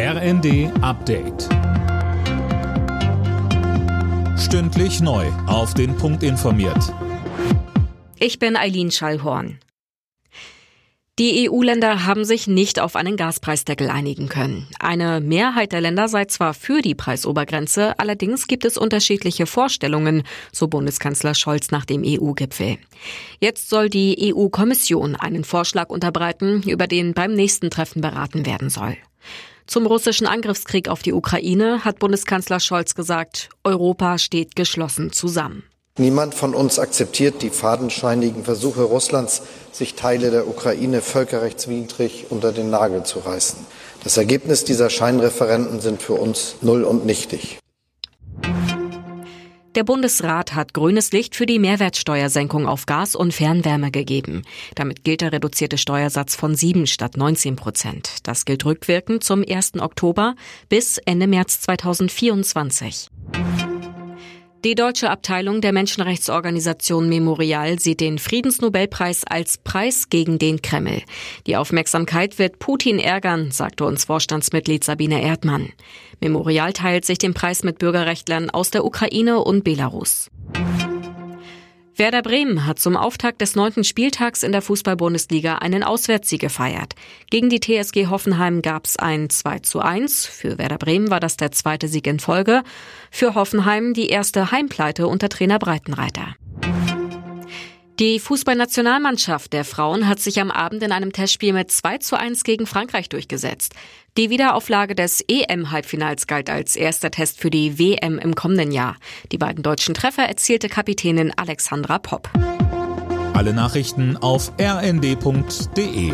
RND Update. Stündlich neu. Auf den Punkt informiert. Ich bin Eileen Schallhorn. Die EU-Länder haben sich nicht auf einen Gaspreisdeckel einigen können. Eine Mehrheit der Länder sei zwar für die Preisobergrenze, allerdings gibt es unterschiedliche Vorstellungen, so Bundeskanzler Scholz nach dem EU-Gipfel. Jetzt soll die EU-Kommission einen Vorschlag unterbreiten, über den beim nächsten Treffen beraten werden soll. Zum russischen Angriffskrieg auf die Ukraine hat Bundeskanzler Scholz gesagt, Europa steht geschlossen zusammen. Niemand von uns akzeptiert die fadenscheinigen Versuche Russlands, sich Teile der Ukraine völkerrechtswidrig unter den Nagel zu reißen. Das Ergebnis dieser Scheinreferenten sind für uns null und nichtig. Der Bundesrat hat grünes Licht für die Mehrwertsteuersenkung auf Gas und Fernwärme gegeben. Damit gilt der reduzierte Steuersatz von 7 statt 19 Prozent. Das gilt rückwirkend zum 1. Oktober bis Ende März 2024. Die deutsche Abteilung der Menschenrechtsorganisation Memorial sieht den Friedensnobelpreis als Preis gegen den Kreml. Die Aufmerksamkeit wird Putin ärgern, sagte uns Vorstandsmitglied Sabine Erdmann. Memorial teilt sich den Preis mit Bürgerrechtlern aus der Ukraine und Belarus. Werder Bremen hat zum Auftakt des neunten Spieltags in der Fußball-Bundesliga einen Auswärtssieg gefeiert. Gegen die TSG Hoffenheim gab es ein 2 zu 1. Für Werder Bremen war das der zweite Sieg in Folge. Für Hoffenheim die erste Heimpleite unter Trainer Breitenreiter. Die Fußballnationalmannschaft der Frauen hat sich am Abend in einem Testspiel mit 2 zu 1 gegen Frankreich durchgesetzt. Die Wiederauflage des EM-Halbfinals galt als erster Test für die WM im kommenden Jahr. Die beiden deutschen Treffer erzielte Kapitänin Alexandra Popp. Alle Nachrichten auf rnd.de